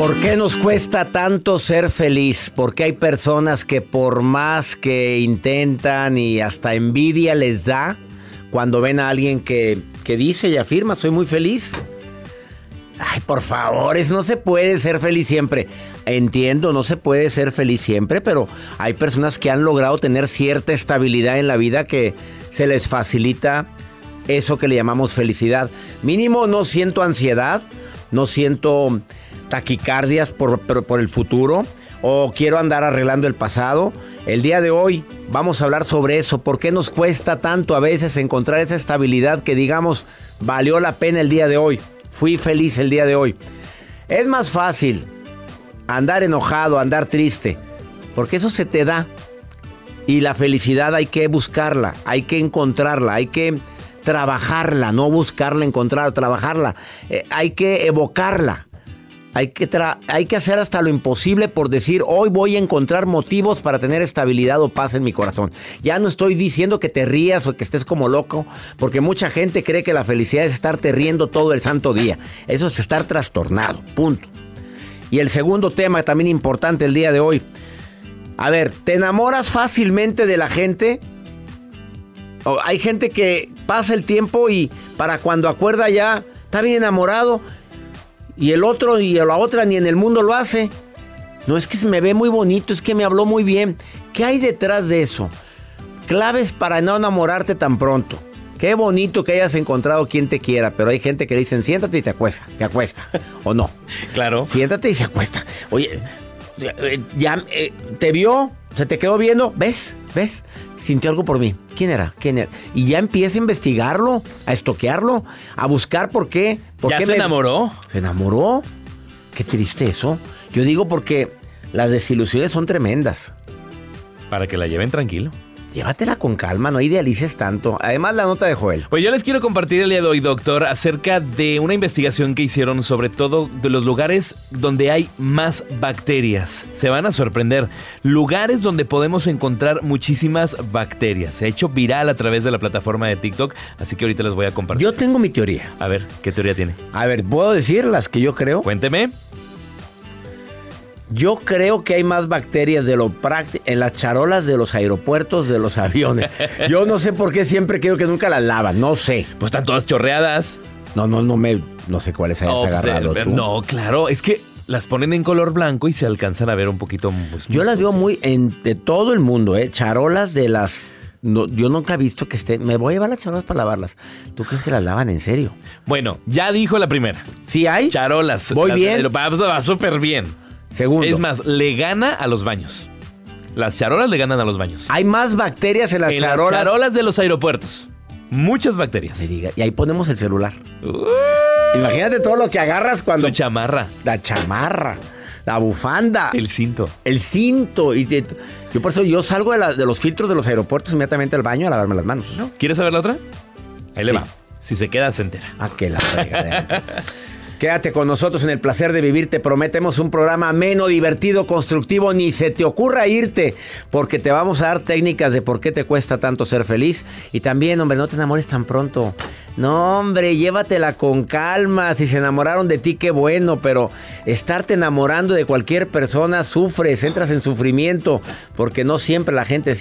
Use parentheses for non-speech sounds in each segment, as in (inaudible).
¿Por qué nos cuesta tanto ser feliz? Porque hay personas que por más que intentan y hasta envidia les da cuando ven a alguien que, que dice y afirma, soy muy feliz. Ay, por favor, no se puede ser feliz siempre. Entiendo, no se puede ser feliz siempre, pero hay personas que han logrado tener cierta estabilidad en la vida que se les facilita eso que le llamamos felicidad. Mínimo no siento ansiedad, no siento taquicardias por, por el futuro o quiero andar arreglando el pasado. El día de hoy vamos a hablar sobre eso. ¿Por qué nos cuesta tanto a veces encontrar esa estabilidad que digamos valió la pena el día de hoy? Fui feliz el día de hoy. Es más fácil andar enojado, andar triste, porque eso se te da. Y la felicidad hay que buscarla, hay que encontrarla, hay que trabajarla, no buscarla, encontrarla, trabajarla. Eh, hay que evocarla. Hay que, hay que hacer hasta lo imposible por decir, hoy voy a encontrar motivos para tener estabilidad o paz en mi corazón. Ya no estoy diciendo que te rías o que estés como loco, porque mucha gente cree que la felicidad es estarte riendo todo el santo día. Eso es estar trastornado, punto. Y el segundo tema también importante el día de hoy. A ver, ¿te enamoras fácilmente de la gente? Hay gente que pasa el tiempo y para cuando acuerda ya está bien enamorado y el otro y la otra ni en el mundo lo hace. No es que se me ve muy bonito, es que me habló muy bien. ¿Qué hay detrás de eso? Claves para no enamorarte tan pronto. Qué bonito que hayas encontrado quien te quiera, pero hay gente que dicen siéntate y te acuesta, te acuesta, o no. (laughs) Claro. Siéntate y se acuesta. Oye, ya eh, te vio, se te quedó viendo, ¿ves? ¿Ves? Sintió algo por mí. ¿Quién era? ¿Quién era? Y ya empieza a investigarlo, a estoquearlo, a buscar por qué. Por ¿Ya qué se enamoró? Se enamoró. Qué triste eso. Yo digo porque las desilusiones son tremendas. Para que la lleven tranquilo. Llévatela con calma, no idealices tanto. Además, la nota de Joel. Pues yo les quiero compartir el día de hoy, doctor, acerca de una investigación que hicieron sobre todo de los lugares donde hay más bacterias. Se van a sorprender. Lugares donde podemos encontrar muchísimas bacterias. Se ha hecho viral a través de la plataforma de TikTok, así que ahorita les voy a compartir. Yo tengo mi teoría. A ver, ¿qué teoría tiene? A ver, ¿puedo decir las que yo creo? Cuénteme. Yo creo que hay más bacterias de lo en las charolas de los aeropuertos de los (laughs) aviones. Yo no sé por qué siempre creo que nunca las lavan, no sé. Pues están todas chorreadas. No, no, no me no sé cuáles hayas pues, agarrado eh, tú. no, claro, es que las ponen en color blanco y se alcanzan a ver un poquito. pues, Yo las veo muy en de todo el mundo, eh, charolas de las no, yo nunca he visto que esté. Me voy a llevar las charolas para lavarlas. ¿Tú crees que las lavan en serio? Bueno, ya dijo la primera. ¿Sí hay? Charolas. Voy Las- bien. Va, va súper bien. Segundo. Es más, le gana a los baños. Las charolas le ganan a los baños. Hay más bacterias en las en charolas. las charolas de los aeropuertos. Muchas bacterias. Me diga, y ahí ponemos el celular. Imagínate todo lo que agarras cuando. Su chamarra. La chamarra, la bufanda, el, El cinto. cinto. Y te- yo por eso yo salgo de, la- de los filtros de los aeropuertos inmediatamente al baño a lavarme las manos. ¿Quieres saber la otra? Ahí le va. Si se queda, se entera. Ah, que la. (laughs) Quédate con nosotros en el placer de vivir. Te prometemos un programa ameno, divertido, constructivo. Ni se te ocurra irte, porque te vamos a dar técnicas de por qué te cuesta tanto ser feliz. Y también, hombre, no te enamores tan pronto. No, hombre, llévatela con calma. Si se enamoraron de ti, qué bueno. Pero estarte enamorando de cualquier persona, sufres, entras en sufrimiento, porque no siempre la gente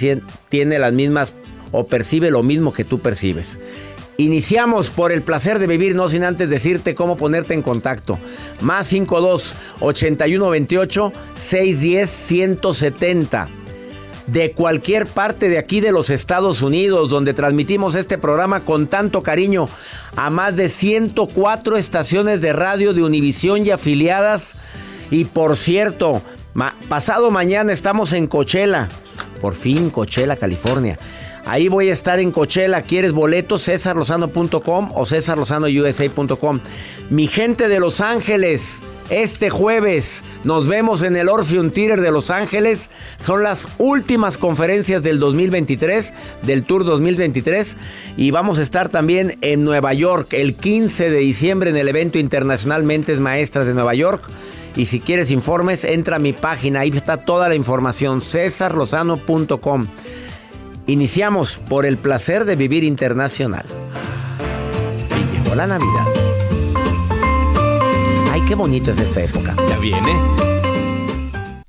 tiene las mismas o percibe lo mismo que tú percibes. Iniciamos por el placer de vivir, no sin antes decirte cómo ponerte en contacto. Más 52 81 28 610 170. De cualquier parte de aquí de los Estados Unidos, donde transmitimos este programa con tanto cariño a más de 104 estaciones de radio de Univisión y afiliadas. Y por cierto, pasado mañana estamos en Coachella. Por fin, Coachella, California. Ahí voy a estar en Coachella. ¿Quieres boletos? cesarlozano.com o cesarlozanousa.com. Mi gente de Los Ángeles, este jueves nos vemos en el Orpheum Theater de Los Ángeles. Son las últimas conferencias del 2023, del Tour 2023. Y vamos a estar también en Nueva York el 15 de diciembre en el evento internacional Mentes Maestras de Nueva York. Y si quieres informes, entra a mi página. Ahí está toda la información. cesarlozano.com. Iniciamos por el placer de vivir internacional. Y llegó la Navidad. Ay, qué bonito es esta época. Ya viene.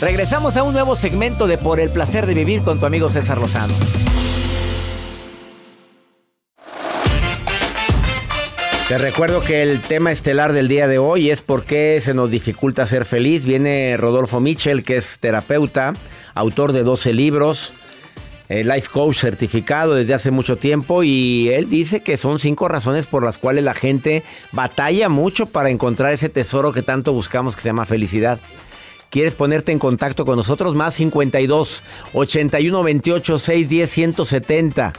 Regresamos a un nuevo segmento de Por el placer de vivir con tu amigo César Lozano. Te recuerdo que el tema estelar del día de hoy es por qué se nos dificulta ser feliz. Viene Rodolfo Mitchell, que es terapeuta, autor de 12 libros, eh, life coach certificado desde hace mucho tiempo y él dice que son cinco razones por las cuales la gente batalla mucho para encontrar ese tesoro que tanto buscamos que se llama felicidad. ¿Quieres ponerte en contacto con nosotros? Más 52 81 28 610 170.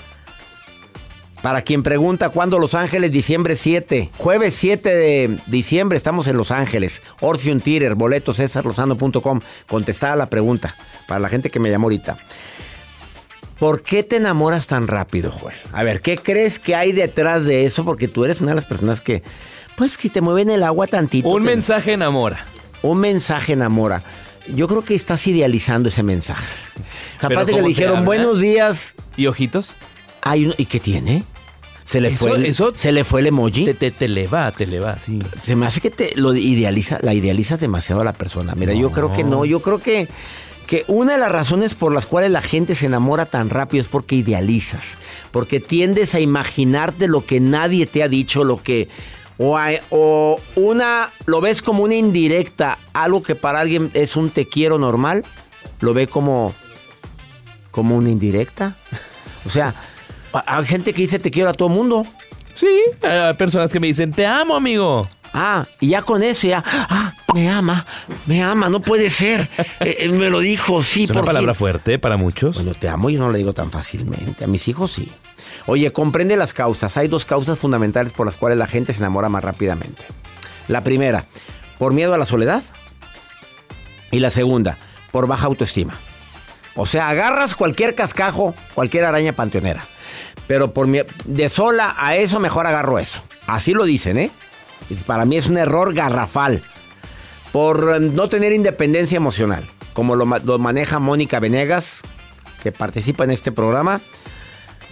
Para quien pregunta cuándo Los Ángeles, diciembre 7. Jueves 7 de diciembre estamos en Los Ángeles. Orpheum Theater, boletos, cesarlozano.com. Contestada la pregunta para la gente que me llamó ahorita. ¿Por qué te enamoras tan rápido, Joel? A ver, ¿qué crees que hay detrás de eso? Porque tú eres una de las personas que, pues, que te mueven el agua tantito. Un te- mensaje enamora. Un mensaje enamora. Yo creo que estás idealizando ese mensaje. Capaz de que ¿cómo le dijeron buenos días. ¿Y ojitos? Hay uno- ¿Y qué tiene? Se le Eso- fue el, eso- se le fue el emoji. Te, te, te le va, te le va, sí. Se me hace que te lo idealiza, la idealizas demasiado a la persona. Mira, yo creo que no, yo creo que que una de las razones por las cuales la gente se enamora tan rápido es porque idealizas, porque tiendes a imaginarte lo que nadie te ha dicho, lo que o, hay- o una lo ves como una indirecta, algo que para alguien es un te quiero normal, lo ve como como una indirecta. O sea, ha- hay gente que dice te quiero a todo mundo. Sí, hay personas que me dicen, te amo, amigo. Ah, y ya con eso ya, ah, me ama, me ama, no puede ser. (laughs) Eh, eh, me lo dijo, sí, Es una por palabra fin. fuerte para muchos. Bueno, te amo, yo no lo digo tan fácilmente. A mis hijos sí. Oye, comprende las causas. Hay dos causas fundamentales por las cuales la gente se enamora más rápidamente. La primera, por miedo a la soledad. Y la segunda, por baja autoestima. O sea, agarras cualquier cascajo, cualquier araña panteonera. Pero por mi- de sola a eso mejor agarro eso. Así lo dicen, ¿eh? Para mí es un error garrafal. Por eh, no tener independencia emocional. Como lo maneja Mónica Venegas, que participa en este programa.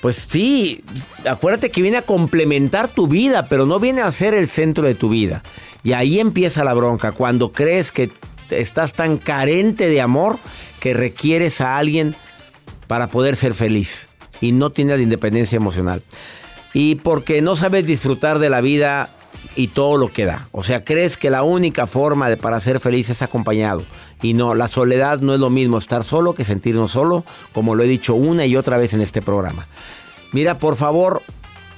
Pues sí, acuérdate que viene a complementar tu vida, pero no viene a ser el centro de tu vida. Y ahí empieza la bronca, cuando crees que estás tan carente de amor que requieres a alguien para poder ser feliz y no tienes la independencia emocional. Y porque no sabes disfrutar de la vida y todo lo que da. O sea, crees que la única forma de para ser feliz es acompañado. Y no, la soledad no es lo mismo estar solo que sentirnos solo, como lo he dicho una y otra vez en este programa. Mira, por favor,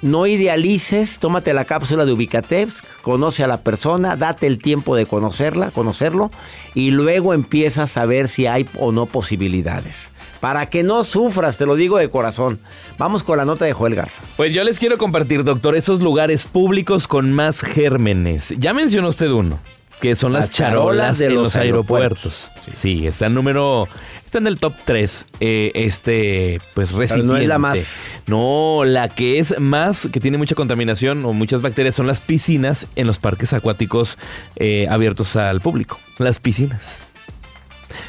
no idealices, tómate la cápsula de Ubicateps, conoce a la persona, date el tiempo de conocerla, conocerlo y luego empiezas a ver si hay o no posibilidades. Para que no sufras, te lo digo de corazón. Vamos con la nota de Joel Garza. Pues yo les quiero compartir, doctor, esos lugares públicos con más gérmenes. Ya mencionó usted uno, que son las, Las charolas charolas de los los aeropuertos. aeropuertos. Sí. está en número, está en el top 3, este, pues recipiente. no es la más- No, la que es más, que tiene mucha contaminación o muchas bacterias son las piscinas en los parques acuáticos eh, abiertos al público. Las piscinas.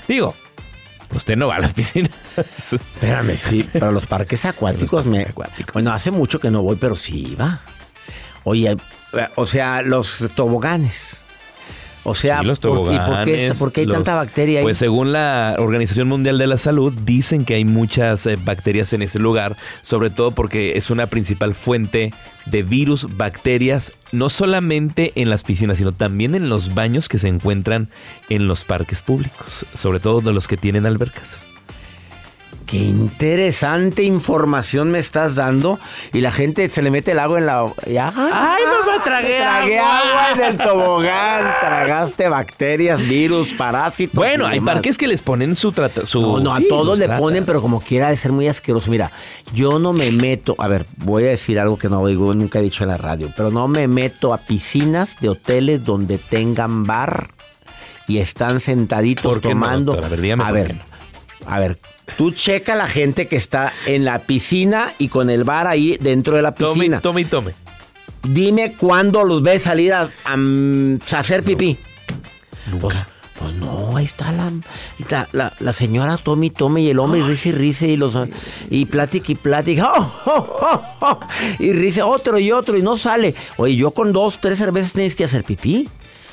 Digo, usted no va a las piscinas. Espérame, sí, para los parques (laughs) acuáticos me... Bueno, hace mucho que no voy, pero sí iba. Oye, eh, o sea, los toboganes. O sea, Sí, los ¿por- ¿y por qué, esto- toboganes, por qué hay los- tanta bacteria ahí? Pues según la Organización Mundial de la Salud, dicen que hay muchas eh, bacterias en ese lugar, sobre todo porque es una principal fuente de virus, bacterias, no solamente en las piscinas, sino también en los baños que se encuentran en los parques públicos, sobre todo de los que tienen albercas. Qué interesante información me estás dando. Y la gente se le mete el agua en la... ya. ¡Ay, mamá, tragué Tragué agua! agua en el tobogán. Tragaste bacterias, virus, parásitos. Bueno, y hay demás. parques que les ponen su trata, su No, no, a todos le ponen, pero como quiera de ser muy asqueroso. Mira, yo no me meto, a ver, voy a decir algo que no digo, nunca he dicho en la radio, pero no me meto a piscinas de hoteles donde tengan bar y están sentaditos ¿Por qué no, tomando. A ver, dígame a por ver, qué no. A ver, tú checa la gente que está en la piscina y con el bar ahí dentro de la Tome, piscina. tome y tome. Dime cuándo los ves salir a, a, mm, a hacer pipí. Pues, pues no, ahí está la, la, la- la señora Tommy Tome y el hombre y risa y risa y los y plática y plática ¡Oh, oh, oh, oh! y risa otro y otro y no sale. Oye, yo con dos, tres cervezas tienes que hacer pipí.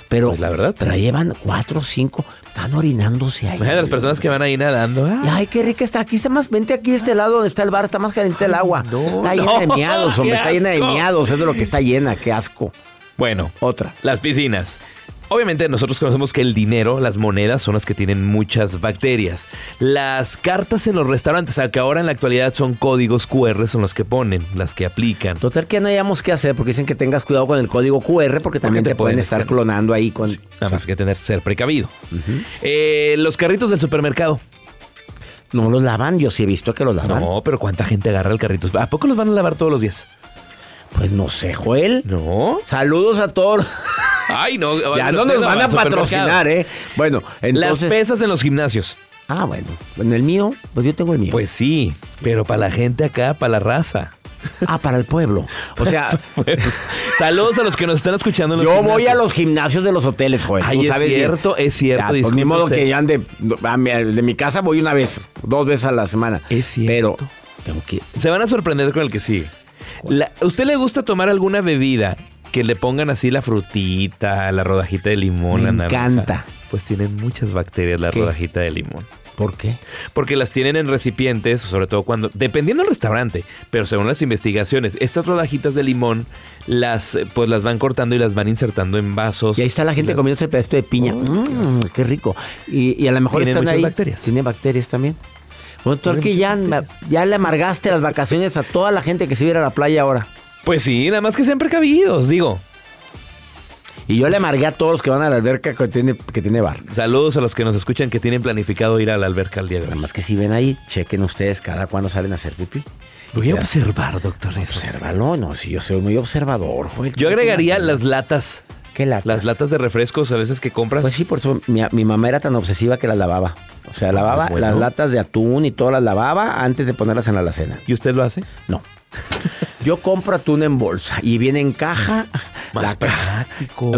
Pero, Pues la verdad, sí. llevan cuatro, cinco, están orinándose ahí. Imagínate las personas que van ahí nadando. ¡ah! Y, Ay, qué rica está. Aquí está más. Vente aquí a este lado donde está el bar. Está más caliente el agua. está llena de miados, hombre. Está llena de miados. Es de lo que está llena. Qué asco. Bueno, Otra. Las piscinas. Obviamente nosotros conocemos que el dinero, las monedas, son las que tienen muchas bacterias. Las cartas en los restaurantes, aunque ahora en la actualidad son códigos QR, son las que ponen, las que aplican. Total que no hayamos qué hacer porque dicen que tengas cuidado con el código QR porque también te te, pueden pueden estar escanear. clonando ahí con... Nada más que tener ser precavido. Eh, los carritos del supermercado. No los lavan. Yo sí he visto que los lavan. No, pero ¿cuánta gente agarra el carrito? ¿A poco los van a lavar todos los días? Pues no sé, Joel. No. Saludos a todos. (laughs) Ay, no. ya no nos va van a patrocinar, ¿eh? Bueno, Las entonces... pesas en los gimnasios. Ah, bueno. En el mío, pues yo tengo el mío. Pues sí, pero para la gente acá, para la raza. Ah, para el pueblo. O sea, (laughs) Saludos a los que nos están escuchando. En los yo voy a los gimnasios de los hoteles, Joel. Ay, es sabes cierto, es cierto, Ya, pues, disculpe ni modo usted. que ya ande. De mi casa voy una vez, dos veces a la semana. Es cierto. Pero tengo que. Se van a sorprender con el que sigue. La- ¿A usted le gusta tomar alguna bebida que le pongan así la frutita, la rodajita de limón? Me encanta. Pues tienen muchas bacterias la ¿Qué? rodajita de limón. ¿Por qué? Porque las tienen en recipientes, sobre todo cuando, dependiendo del restaurante, pero según las investigaciones, estas rodajitas de limón las, pues las van cortando y las van insertando en vasos. Y ahí está la gente comiéndose el pedacito de piña. Mm, qué rico. Y, y a lo mejor Tienen están ahí. bacterias. Tiene bacterias también. Bueno, ya, ya le amargaste las vacaciones a toda la gente que se iba a ir a la playa ahora. Pues sí, nada más que sean precavidos, digo. Y yo le amargué a todos los que van a la alberca que tiene, que tiene bar. Saludos a los que nos escuchan que tienen planificado ir a la alberca al día de Nada hoy. más que si ven ahí, chequen ustedes cada cuando salen a hacer pipí. Voy a observar, doctor. Obsérvalo, no, si yo soy muy observador, Joel. Yo agregaría las latas ¿Qué latas? Las latas de refrescos a veces que compras. Pues sí, por eso mi, mi mamá era tan obsesiva que las lavaba. O sea, lavaba es bueno. las latas de atún y todas las lavaba antes de ponerlas en la alacena. ¿Y usted lo hace? No. (laughs) Yo compro atún en bolsa y viene en caja. (laughs) Más la caja.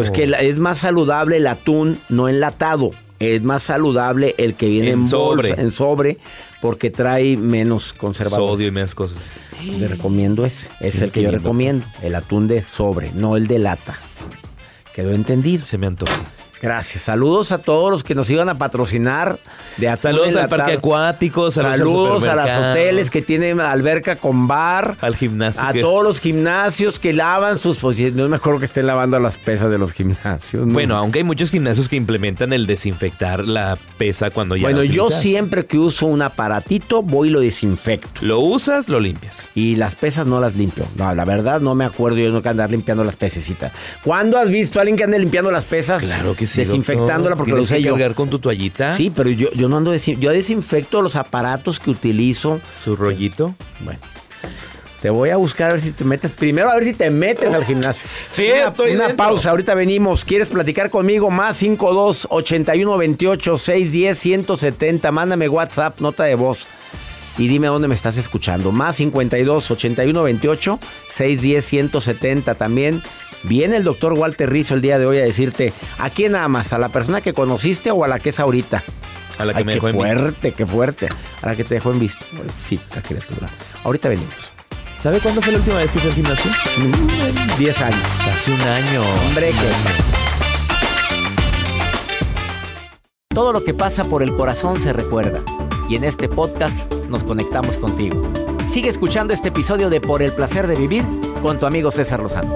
Es que es más saludable el atún no enlatado. Es más saludable el que viene en, En sobre. bolsa, en sobre, porque trae menos conservadores. Sodio y más cosas. Le recomiendo ese. Es Sí, el que yo recomiendo. El atún de sobre, no el de lata. Quedó entendido. Se me antojó. Gracias. Saludos a todos los que nos iban a patrocinar de Saludos al parque acuático, saludos, Saludos, al a los hoteles que tienen alberca con bar. al gimnasio. A que- todos los gimnasios que lavan sus... Pues, no es mejor que estén lavando las pesas de los gimnasios. ¿no? Bueno, aunque hay muchos gimnasios que implementan el desinfectar la pesa cuando ya Bueno, yo siempre que uso un aparatito voy y lo desinfecto. Lo usas, lo limpias. Y las pesas no las limpio. No, la verdad no me acuerdo yo nunca andar limpiando las pececitas. ¿Cuándo has visto a alguien que ande limpiando las pesas? Claro que sí. Desinfectándola porque lo usé yo. cargar con tu toallita. Sí, pero yo, yo no ando desin- yo desinfecto los aparatos que utilizo. Su rollito. Bueno. Te voy a buscar a ver si te metes. Primero a ver si te metes al gimnasio. (laughs) Sí, una, estoy Una dentro. pausa, ahorita venimos. ¿Quieres platicar conmigo? Más 52 81 28 610 170. Mándame WhatsApp, nota de voz. Y dime dónde me estás escuchando. Más 52 81 28 610 170. También viene el doctor Walter Rizzo el día de hoy a decirte: ¿a quién amas? ¿A la persona que conociste o a la que es ahorita? A la que Ay, me qué dejó en visto. fuerte, qué fuerte. A la que te dejó en visto. Pobrecita criatura. Ahorita venimos. ¿Sabe cuándo fue la última vez que fue al gimnasio? 10 años. Hace un año. Hombre, Todo lo que pasa por el corazón se recuerda. Y en este podcast nos conectamos contigo. Sigue escuchando este episodio de Por el placer de vivir con tu amigo César Lozano.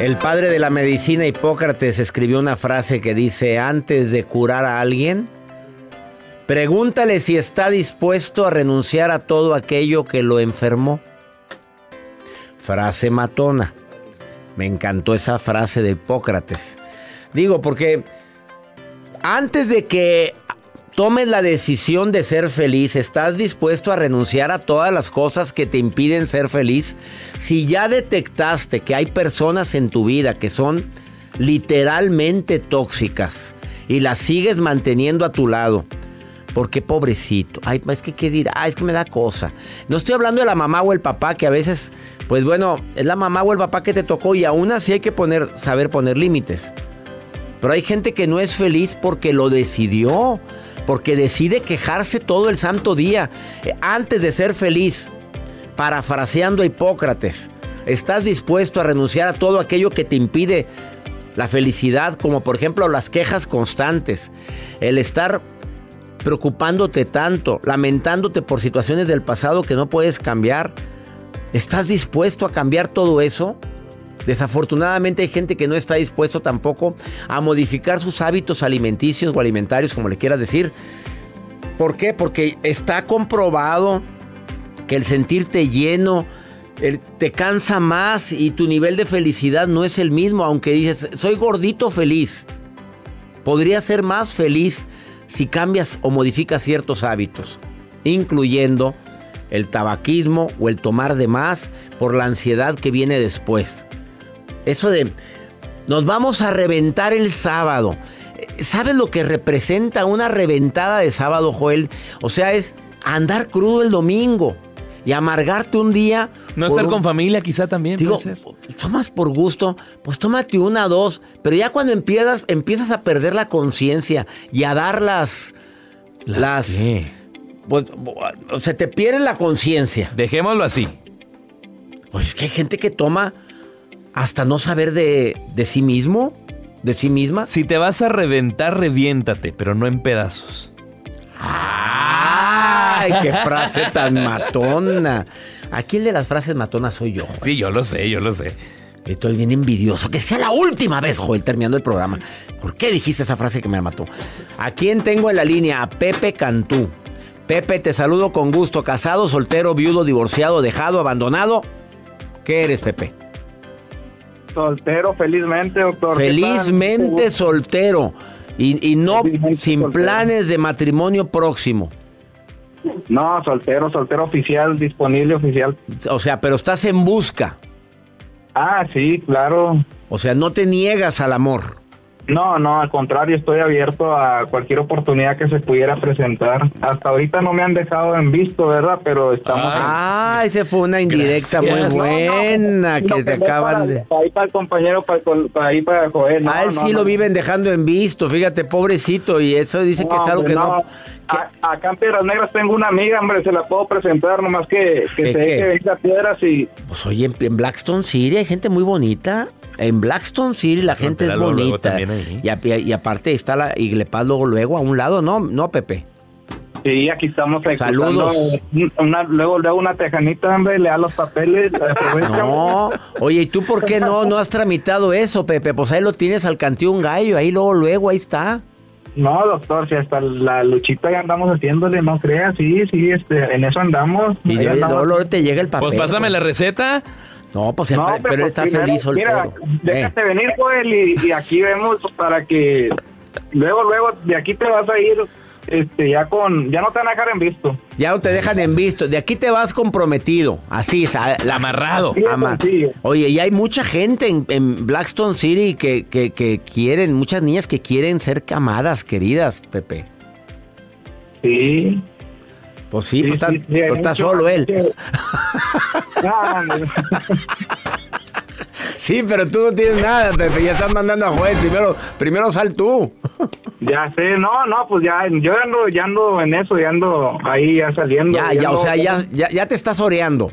El padre de la medicina Hipócrates escribió una frase que dice, antes de curar a alguien, pregúntale si está dispuesto a renunciar a todo aquello que lo enfermó. Frase matona. Me encantó esa frase de Hipócrates. Digo, porque antes de que tomes la decisión de ser feliz, ¿estás dispuesto a renunciar a todas las cosas que te impiden ser feliz? Si ya detectaste que hay personas en tu vida que son literalmente tóxicas y las sigues manteniendo a tu lado, porque pobrecito, ay, es que qué dirá, es que me da cosa. No estoy hablando de la mamá o el papá que a veces, pues bueno, es la mamá o el papá que te tocó y aún así hay que poner, saber poner límites. Pero hay gente que no es feliz porque lo decidió, porque decide quejarse todo el santo día eh, antes de ser feliz. Parafraseando a Hipócrates, ¿estás dispuesto a renunciar a todo aquello que te impide la felicidad, como por ejemplo las quejas constantes, el estar preocupándote tanto, lamentándote por situaciones del pasado que no puedes cambiar? ¿Estás dispuesto a cambiar todo eso? Desafortunadamente hay gente que no está dispuesto tampoco a modificar sus hábitos alimenticios o alimentarios, como le quieras decir. ¿Por qué? Porque está comprobado que el sentirte lleno te cansa más y tu nivel de felicidad no es el mismo, aunque dices, soy gordito feliz. Podría ser más feliz si cambias o modificas ciertos hábitos, incluyendo el tabaquismo o el tomar de más por la ansiedad que viene después. Eso de nos vamos a reventar el sábado. ¿Sabes lo que representa una reventada de sábado, Joel? O sea, es andar crudo el domingo y amargarte un día. No estar un- con familia quizá también Digo, puede ser. tomas por gusto, pues tómate una, dos, pero ya cuando empiezas, empiezas a perder la conciencia y a dar las... Las... ¿Qué? pues, se te pierde la conciencia. Dejémoslo así. Pues es que hay gente que toma hasta no saber de, de sí mismo, de sí misma. Si te vas a reventar, reviéntate, pero no en pedazos. ¡Ay, qué frase tan matona! Aquí el de las frases matonas soy yo. Joel. Sí, yo lo sé, yo lo sé. Estoy bien envidioso. Que sea la última vez, Joel, terminando el programa. ¿Por qué dijiste esa frase que me mató? ¿A quién tengo en la línea? A Pepe Cantú. Pepe, te saludo con gusto. ¿Casado, soltero, viudo, divorciado, dejado, abandonado? ¿Qué eres, Pepe? Soltero, felizmente, doctor. Felizmente soltero. Y, y no Felizmente sin soltero. planes de matrimonio próximo. No, soltero, soltero oficial, disponible oficial. O sea, pero estás en busca. Ah, sí, claro. O sea, no te niegas al amor. No, no, al contrario, estoy abierto a cualquier oportunidad que se pudiera presentar. Hasta ahorita no me han dejado en visto, ¿verdad? Pero estamos... Ah, esa fue una indirecta Gracias. muy buena No, que no, te no, acaban para- de... Para ahí para el compañero, para, para ahí para Joel. No, A él no, sí no. lo viven dejando en visto, fíjate, pobrecito, y eso dice que es algo hombre, que no... A- acá en Piedras Negras tengo una amiga, hombre, se la puedo presentar, nomás que, que ¿Qué, se qué? deje venir a piedras y... Pues oye, en, en Blackstone City hay gente muy bonita. En Blackstone City la gente es luego, bonita. Y, a- y- aparte está la Iglepaz luego, luego a un lado, ¿no? No, Pepe. Sí, aquí estamos Saludos. Una, luego, luego una tejanita, hombre, le da los papeles. No. Oye, ¿y tú por qué no, no has tramitado eso, Pepe? Pues ahí lo tienes al un gallo, ahí luego, luego, ahí está. No, doctor, si hasta la luchita ya andamos haciéndole, no creas, sí, sí, este, en eso andamos. Y luego, andamos. luego te llega el papel. Pues pásame la receta. No, pues No, pero, hombre, pero pues está primero, feliz Mira, soltero. Eh, déjate venir, Joel, y, y aquí vemos para que luego, luego, de aquí te vas a ir, este, ya con, ya no te van a dejar en visto. Ya no te dejan en visto. De aquí te vas comprometido. Así, la- Amarrado. Ama- sencillo. Oye, y hay mucha gente en, en Blackstone City que, que, que quieren, muchas niñas que quieren ser amadas, queridas, Pepe. Sí. Pues sí, Sí, pues, está, sí, sí, hay pues está mucho- solo él. No. (laughs) Sí, pero tú no tienes nada, Pepe. Ya estás mandando a Joel. Primero, primero sal tú. (laughs) Ya sé, no, no, pues ya, yo ando, ya ando en eso, ya ando ahí ya saliendo. Ya, ya, o ando- sea, ya, ya, ya te estás oreando.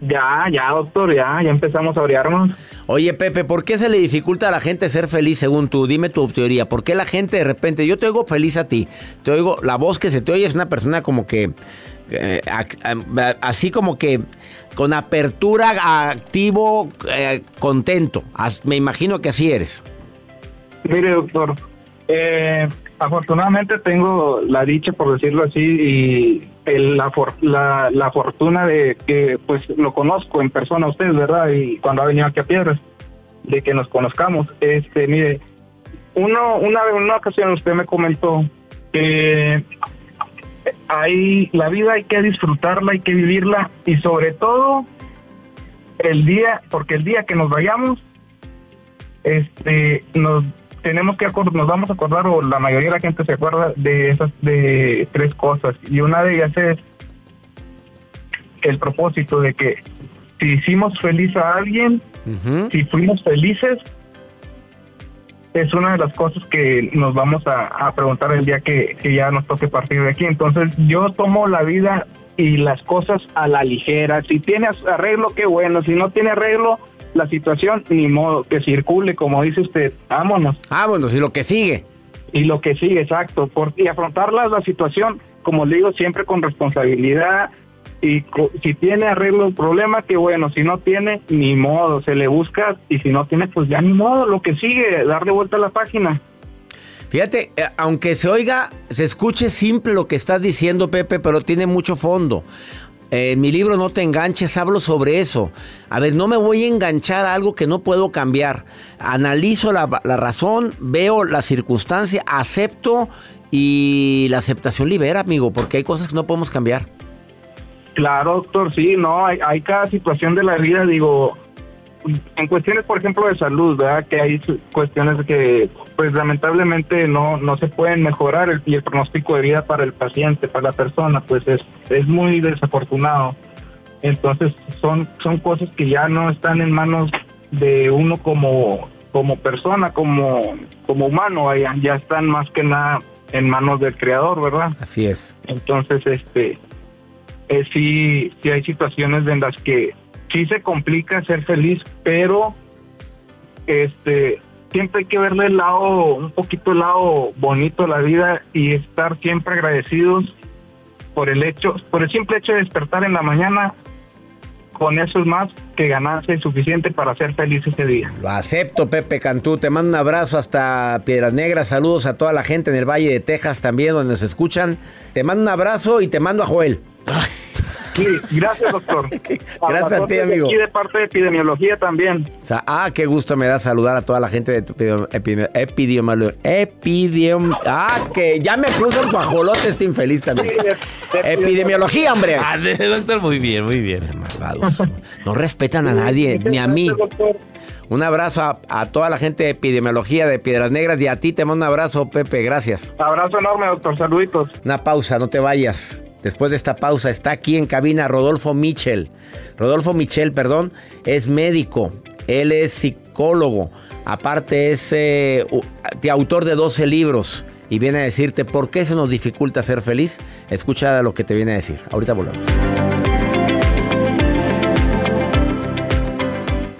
Ya, ya, doctor, ya, ya empezamos a orearnos. Oye, Pepe, ¿por qué se le dificulta a la gente ser feliz según tú? Dime tu teoría. ¿Por qué la gente de repente, yo te oigo feliz a ti, te oigo, la voz que se te oye es una persona como que, eh, a- así como que con apertura, activo, eh, contento. As- Me imagino que así eres. Mire, doctor, eh, afortunadamente tengo la dicha, por decirlo así, y la, la, fortuna de que pues lo conozco en persona a usted, ¿verdad? Y cuando ha venido aquí a Piedras, de que nos conozcamos. Este, mire, uno, una, una ocasión usted me comentó que hay, la vida hay que disfrutarla, hay que vivirla y sobre todo el día, porque el día que nos vayamos, este, nos tenemos que acordar, nos vamos a acordar o la mayoría de la gente se acuerda de esas de tres cosas y una de ellas es el propósito de que si hicimos feliz a alguien, si fuimos felices, es una de las cosas que nos vamos a, a preguntar el día que, que ya nos toque partir de aquí. Entonces yo tomo la vida y las cosas a la ligera. Si tiene arreglo, qué bueno. Si no tiene arreglo, la situación, ni modo, que circule, como dice usted. Vámonos. Vámonos, y lo que sigue. Y lo que sigue, exacto. Por, y afrontar la, la situación, como le digo, siempre con responsabilidad. Y co- si tiene arreglo el problema, qué bueno. Si no tiene, ni modo, se le busca. Y si no tiene, pues ya ni modo. Lo que sigue, darle vuelta a la página. Fíjate, eh, aunque se oiga, se escuche simple lo que estás diciendo, Pepe, pero tiene mucho fondo. Eh, en mi libro No te enganches, hablo sobre eso. A ver, no me voy a enganchar a algo que no puedo cambiar. Analizo la, la razón, veo la circunstancia, acepto y la aceptación libera, amigo, porque hay cosas que no podemos cambiar. Claro, doctor, sí, no, hay, hay cada situación de la vida, digo, en cuestiones, por ejemplo, de salud, ¿verdad? Que hay cuestiones que, pues, lamentablemente no, no se pueden mejorar el, y el pronóstico de vida para el paciente, para la persona, pues es, es muy desafortunado. Entonces, son, son cosas que ya no están en manos de uno como, como persona, como, como humano, vaya, ya están más que nada en manos del creador, ¿verdad? Así es. Entonces, este, eh, sí, sí hay situaciones en las que sí se complica ser feliz, pero este, siempre hay que verle el lado, un poquito el lado bonito de la vida y estar siempre agradecidos por el hecho, por el simple hecho de despertar en la mañana con eso es más que y suficiente para ser feliz ese día. Lo acepto, Pepe Cantú. Te mando un abrazo hasta Piedras Negras. Saludos a toda la gente en el Valle de Texas también, donde nos escuchan. Te mando un abrazo y te mando a Joel. (laughs) Sí, gracias, doctor. (laughs) gracias a, ti, amigo. Y de parte de epidemiología también. O sea, ah, qué gusto me da saludar a toda la gente de epidemiología. Epidemiología. ah, que ya me puso el guajolote este infeliz también. epidemiología, hombre. Ah, doctor, muy bien, muy bien. Malvados. No respetan a nadie, (laughs) ni a mí. Un abrazo a, a, toda la gente de epidemiología de Piedras Negras y a ti te mando un abrazo, Pepe. Gracias. Abrazo enorme, doctor. Saluditos. Una pausa, no te vayas. Después de esta pausa está aquí en cabina Rodolfo Michel. Rodolfo Michel, perdón, es médico. Él es psicólogo. Aparte es eh, autor de 12 libros. Y viene a decirte por qué se nos dificulta ser feliz. Escucha lo que te viene a decir. Ahorita volvemos.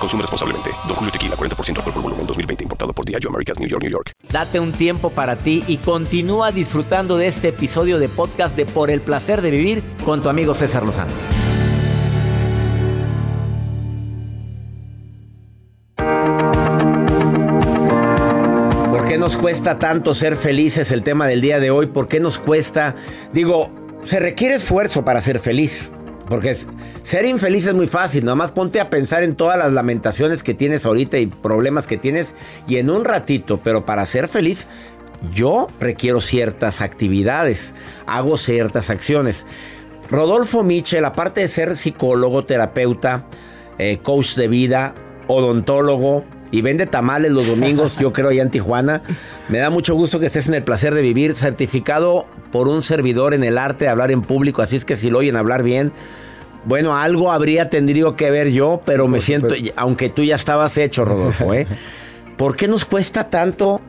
Consume responsablemente. Don Julio Tequila, 40% alcohol por volumen, 2020. Importado por Diageo Americas, New York, New York. Date un tiempo para ti y continúa disfrutando de este episodio de podcast de Por el Placer de Vivir con tu amigo César Lozano. ¿Por qué nos cuesta tanto ser felices el tema del día de hoy? ¿Por qué nos cuesta? Digo, se requiere esfuerzo para ser feliz. Porque ser infeliz es muy fácil, nada más ponte a pensar en todas las lamentaciones que tienes ahorita y problemas que tienes y en un ratito, pero para ser feliz yo requiero ciertas actividades, hago ciertas acciones. Rodolfo Michel, aparte de ser psicólogo, terapeuta, eh, coach de vida, odontólogo y vende tamales los domingos, yo creo, allá en Tijuana. Me da mucho gusto que estés en el placer de vivir, certificado por un servidor en el arte de hablar en público, así es que si lo oyen hablar bien, bueno, algo habría tendría que ver yo, pero me siento, aunque tú ya estabas hecho, Rodolfo, ¿eh? ¿Por qué nos cuesta tanto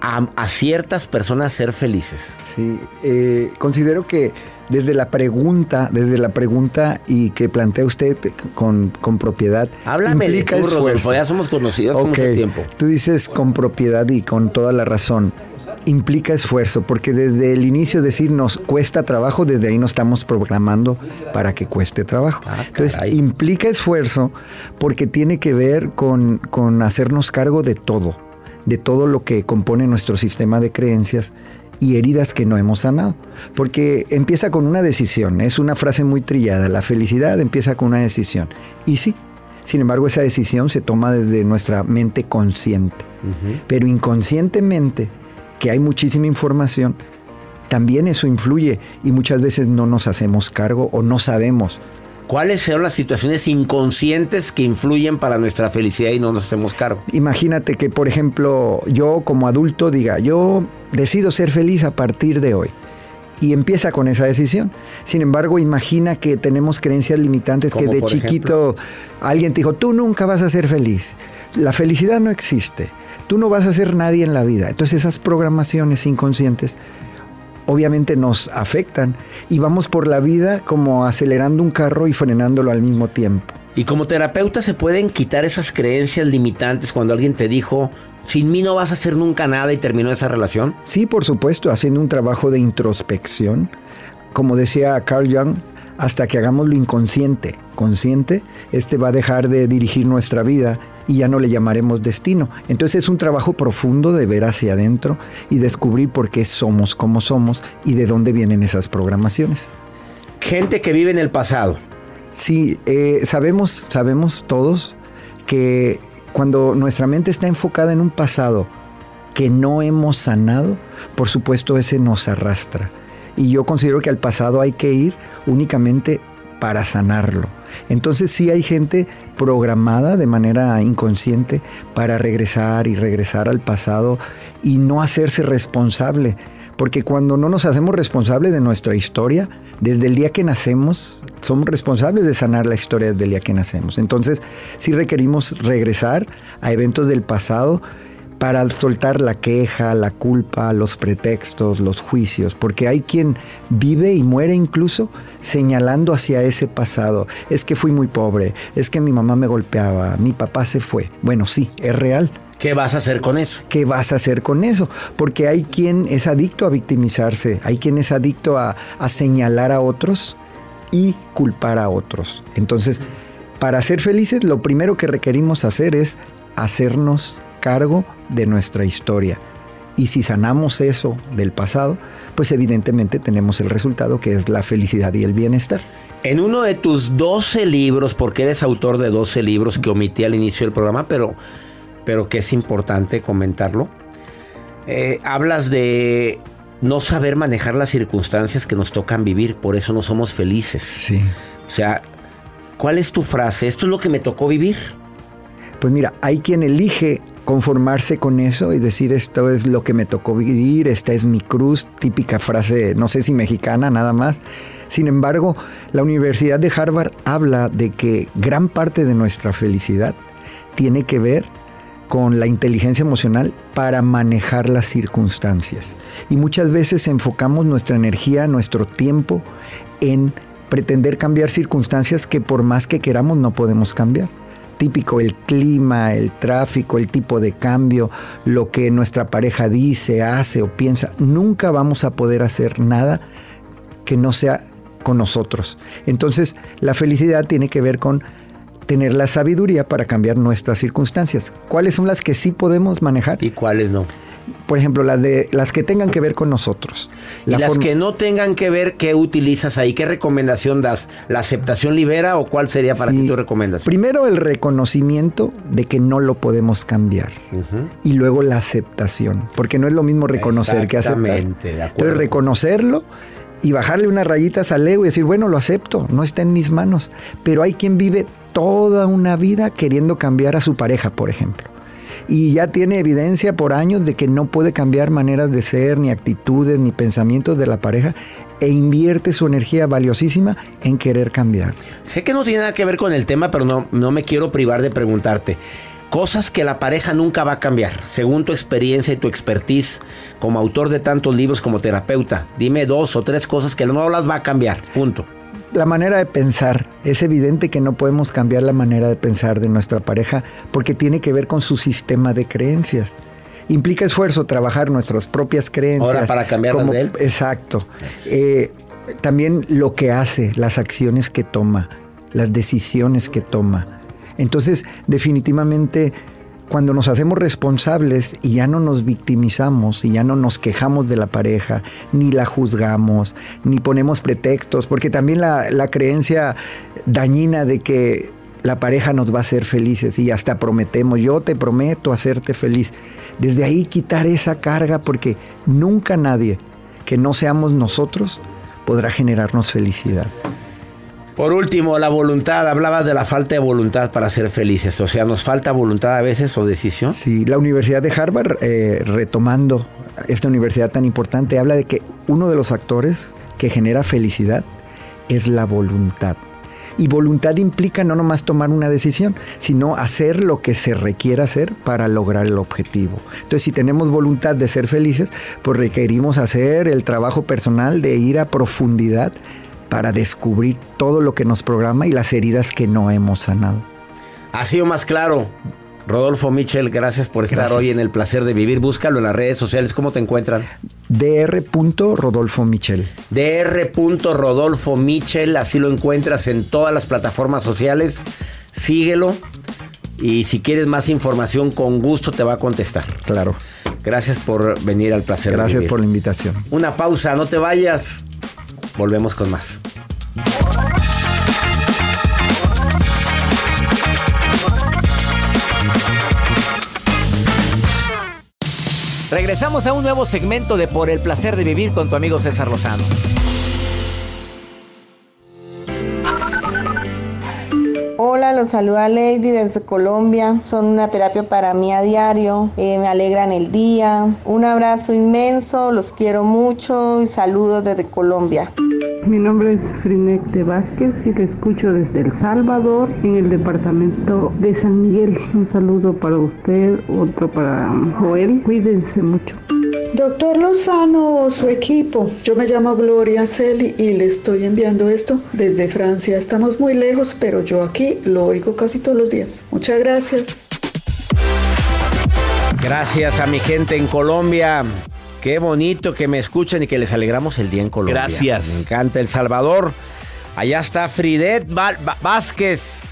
a, ciertas personas ser felices? Sí, eh, considero que desde la pregunta, desde la pregunta y que plantea usted con, con propiedad. Háblame implica tú, Rodolfo, ya somos conocidos mucho tiempo. Tú dices con propiedad y con toda la razón implica esfuerzo, porque desde el inicio decir nos cuesta trabajo, desde ahí nos estamos programando para que cueste trabajo. Ah, Entonces, implica esfuerzo porque tiene que ver con, con hacernos cargo de todo, de todo lo que compone nuestro sistema de creencias y heridas que no hemos sanado. Porque empieza con una decisión, es una frase muy trillada, la felicidad empieza con una decisión. Y sí, sin embargo esa decisión se toma desde nuestra mente consciente. Pero inconscientemente que hay muchísima información, también eso influye y muchas veces no nos hacemos cargo o no sabemos. ¿Cuáles son las situaciones inconscientes que influyen para nuestra felicidad y no nos hacemos cargo? Imagínate que, por ejemplo, yo como adulto diga, yo decido ser feliz a partir de hoy. Y empieza con esa decisión. Sin embargo, imagina que tenemos creencias limitantes que de chiquito alguien te dijo, tú nunca vas a ser feliz. La felicidad no existe tú no vas a ser nadie en la vida. Entonces esas programaciones inconscientes obviamente nos afectan y vamos por la vida como acelerando un carro y frenándolo al mismo tiempo. Y como terapeuta se pueden quitar esas creencias limitantes cuando alguien te dijo, sin mí no vas a hacer nunca nada y terminó esa relación. Sí, por supuesto, haciendo un trabajo de introspección. Como decía Carl Jung, hasta que hagamos lo inconsciente consciente, este va a dejar de dirigir nuestra vida y ya no le llamaremos destino. Entonces es un trabajo profundo de ver hacia adentro y descubrir por qué somos como somos y de dónde vienen esas programaciones. Gente que vive en el pasado. Sí, eh, sabemos, sabemos todos que cuando nuestra mente está enfocada en un pasado que no hemos sanado, por supuesto ese nos arrastra. Y yo considero que al pasado hay que ir únicamente para sanarlo. Entonces sí hay gente programada de manera inconsciente para regresar y regresar al pasado y no hacerse responsable. Porque cuando no nos hacemos responsables de nuestra historia, desde el día que nacemos, somos responsables de sanar la historia desde el día que nacemos. Entonces, sí requerimos regresar a eventos del pasado para soltar la queja, la culpa, los pretextos, los juicios, porque hay quien vive y muere incluso señalando hacia ese pasado. Es que fui muy pobre, es que mi mamá me golpeaba, mi papá se fue. Bueno, sí, es real. ¿Qué vas a hacer con eso? ¿Qué vas a hacer con eso? Porque hay quien es adicto a victimizarse, hay quien es adicto a, a señalar a otros y culpar a otros. Entonces, para ser felices, lo primero que requerimos hacer es hacernos cargo de nuestra historia. Y si sanamos eso del pasado, pues evidentemente tenemos el resultado que es la felicidad y el bienestar. En uno de tus 12 libros, porque eres autor de 12 libros que omití al inicio del programa, pero, pero que es importante comentarlo, eh, hablas de no saber manejar las circunstancias que nos tocan vivir, por eso no somos felices. Sí. O sea, ¿cuál es tu frase? ¿Esto es lo que me tocó vivir? Pues mira, hay quien elige conformarse con eso y decir esto es lo que me tocó vivir, esta es mi cruz, típica frase, no sé si mexicana nada más. Sin embargo, la Universidad de Harvard habla de que gran parte de nuestra felicidad tiene que ver con la inteligencia emocional para manejar las circunstancias. Y muchas veces enfocamos nuestra energía, nuestro tiempo en pretender cambiar circunstancias que por más que queramos no podemos cambiar típico, el clima, el tráfico, el tipo de cambio, lo que nuestra pareja dice, hace o piensa, nunca vamos a poder hacer nada que no sea con nosotros. Entonces, la felicidad tiene que ver con tener la sabiduría para cambiar nuestras circunstancias. ¿Cuáles son las que sí podemos manejar? ¿Y cuáles no? Por ejemplo, las de las que tengan que ver con nosotros. y las que no tengan que ver, ¿qué utilizas ahí? ¿Qué recomendación das? ¿La aceptación libera o cuál sería para ti tu recomendación? Primero el reconocimiento de que no lo podemos cambiar. Y luego la aceptación. Porque no es lo mismo reconocer que aceptar. Entonces, reconocerlo y bajarle unas rayitas al ego y decir, bueno, lo acepto, no está en mis manos. Pero hay quien vive toda una vida queriendo cambiar a su pareja, por ejemplo y ya tiene evidencia por años de que no puede cambiar maneras de ser, ni actitudes, ni pensamientos de la pareja e invierte su energía valiosísima en querer cambiar. Sé que no tiene nada que ver con el tema, pero no, no me quiero privar de preguntarte. Cosas que la pareja nunca va a cambiar, según tu experiencia y tu expertise como autor de tantos libros como terapeuta. Dime dos o tres cosas que no las va a cambiar, punto la manera de pensar. Es evidente que no podemos cambiar la manera de pensar de nuestra pareja porque tiene que ver con su sistema de creencias. Implica esfuerzo trabajar nuestras propias creencias. Ahora para cambiarlas de él. Exacto. Eh, también lo que hace, las acciones que toma, las decisiones que toma. Entonces, definitivamente cuando nos hacemos responsables y ya no nos victimizamos y ya no nos quejamos de la pareja, ni la juzgamos, ni ponemos pretextos, porque también la, creencia dañina de que la pareja nos va a hacer felices y hasta prometemos, yo te prometo hacerte feliz. Desde ahí quitar esa carga porque nunca nadie que no seamos nosotros podrá generarnos felicidad. Por último, la voluntad. Hablabas de la falta de voluntad para ser felices. O sea, ¿nos falta voluntad a veces o decisión? Sí, la Universidad de Harvard, eh, retomando esta universidad tan importante, habla de que uno de los factores que genera felicidad es la voluntad. Y voluntad implica no nomás tomar una decisión, sino hacer lo que se requiera hacer para lograr el objetivo. Entonces, si tenemos voluntad de ser felices, pues requerimos hacer el trabajo personal de ir a profundidad para descubrir todo lo que nos programa y las heridas que no hemos sanado. Ha sido más claro. Rodolfo Michel, gracias por estar hoy en el placer de vivir. Búscalo en las redes sociales. ¿Cómo te encuentran? Dr. Rodolfo Michel. Dr. Rodolfo Michel. Así lo encuentras en todas las plataformas sociales. Síguelo. Y si quieres más información, con gusto te va a contestar. Claro. Gracias por venir al placer de vivir. Gracias por la invitación. Una pausa, no te vayas. Volvemos con más. Regresamos a un nuevo segmento de Por el placer de vivir con tu amigo César Lozano. Los saluda Lady desde Colombia. Son una terapia para mí a diario. Eh, me alegran el día. Un abrazo inmenso, los quiero mucho y saludos desde Colombia. Mi nombre es Frinek de Vázquez y te escucho desde El Salvador, en el departamento de San Miguel. Un saludo para usted, otro para Joel. Cuídense mucho. Doctor Lozano o su equipo, yo me llamo Gloria Celi y le estoy enviando esto desde Francia. Estamos muy lejos, pero yo aquí lo oigo casi todos los días. Muchas gracias. Gracias a mi gente en Colombia. Qué bonito que me escuchen y que les alegramos el día en Colombia. Gracias. Me encanta El Salvador. Allá está Fridet Vázquez.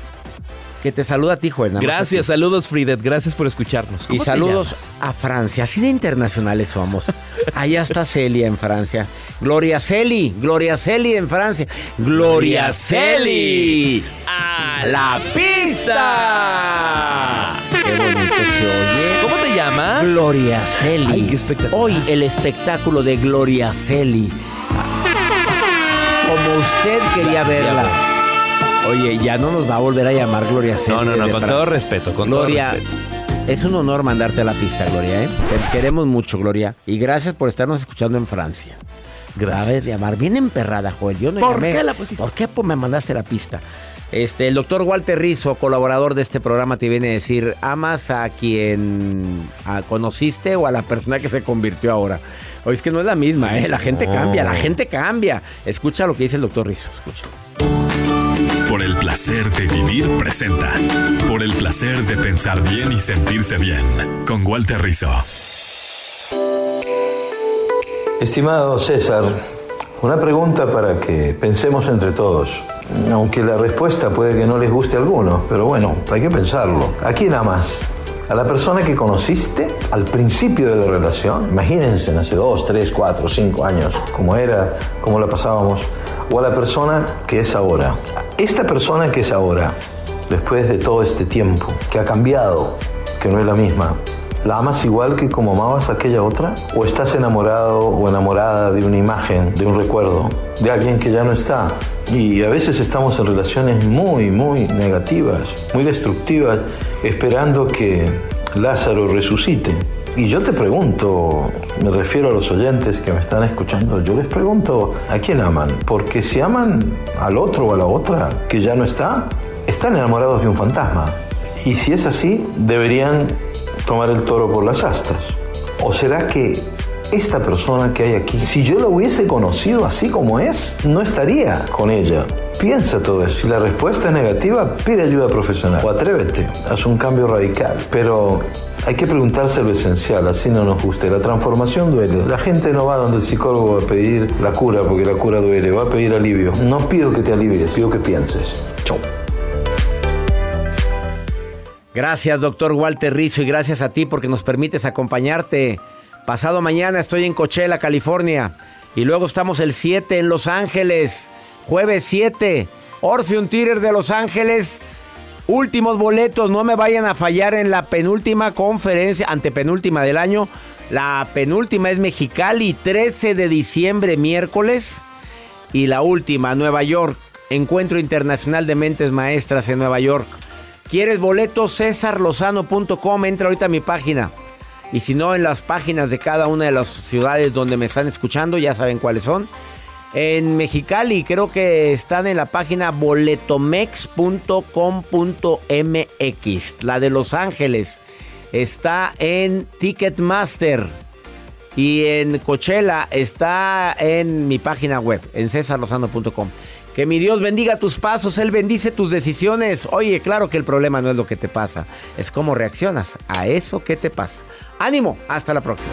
Que te saluda a ti, Joel. Gracias, saludos Fridet, gracias por escucharnos. Y saludos a Francia, así de internacionales somos. (laughs) Allá está Celia en Francia. Gloria Celi, Gloria Celi en Francia. Gloria Celi a la pista. Qué bonito se oye. ¿Cómo te llamas? Gloria Celi. Ay, qué espectacular. Hoy el espectáculo de Gloria Celi. Como usted quería verla. Oye, ya no nos va a volver a llamar Gloria Celi. No, no, no, de con Francia. todo respeto, con Gloria, todo respeto. es un honor mandarte a la pista, Gloria. ¿eh? Te queremos mucho, Gloria. Y gracias por estarnos escuchando en Francia. Gracias. A ver, llamar. Bien emperrada, Joel. Yo no ¿Por llamé. qué la pusiste? ¿Por qué pues, me mandaste la pista? Este, el doctor Walter Rizzo, colaborador de este programa, te viene a decir, ¿amas a quien a- conociste o a la persona que se convirtió ahora? Oye, es que no es la misma, ¿eh? La gente No. cambia, la gente cambia. Escucha lo que dice el doctor Rizzo, escucha. Por el placer de vivir presenta. Por el placer de pensar bien y sentirse bien. Con Walter Rizzo. Estimado César, una pregunta para que pensemos entre todos. Aunque la respuesta puede que no les guste a algunos, pero bueno, hay que pensarlo. ¿A quién amas? ¿A la persona que conociste al principio de la relación? Imagínense, hace dos, tres, cuatro, cinco años, cómo era, cómo la pasábamos. ¿O a la persona que es ahora? Esta persona que es ahora, después de todo este tiempo, que ha cambiado, que no es la misma, ¿La amas igual que como amabas a aquella otra? ¿O estás enamorado o enamorada de una imagen, de un recuerdo, de alguien que ya no está? Y a veces estamos en relaciones muy, muy negativas, muy destructivas, esperando que Lázaro resucite. Y yo te pregunto, me refiero a los oyentes que me están escuchando, yo les pregunto, ¿a quién aman? Porque si aman al otro o a la otra que ya no está, están enamorados de un fantasma. Y si es así, deberían tomar el toro por las astas. ¿O será que esta persona que hay aquí, si yo la hubiese conocido así como es, no estaría con ella? Piensa todo eso. Si la respuesta es negativa, pide ayuda profesional o atrévete, haz un cambio radical. Pero hay que preguntarse lo esencial, así no nos guste. La transformación duele. La gente no va donde el psicólogo a pedir la cura, porque la cura duele, va a pedir alivio. No pido que te alivies, pido que pienses. Chau. Gracias, doctor Walter Rizzo, y gracias a ti porque nos permites acompañarte. Pasado mañana estoy en Coachella, California. Y luego estamos el 7 en Los Ángeles. Jueves 7. Orpheum Theater de Los Ángeles. Últimos boletos, no me vayan a fallar en la penúltima conferencia, antepenúltima del año. La penúltima es Mexicali, 13 de diciembre, miércoles. Y la última, Nueva York. Encuentro Internacional de Mentes Maestras en Nueva York. ¿Quieres boletos? CesarLozano.com. Entra ahorita a mi página. Y si no, en las páginas de cada una de las ciudades donde me están escuchando, ya saben cuáles son. En Mexicali creo que están en la página boletomex.com.mx. La de Los Ángeles está en Ticketmaster. Y en Coachella está en mi página web, en cesarlozano.com. Que mi Dios bendiga tus pasos, Él bendice tus decisiones. Oye, claro que el problema no es lo que te pasa, es cómo reaccionas a eso que te pasa. Ánimo, hasta la próxima.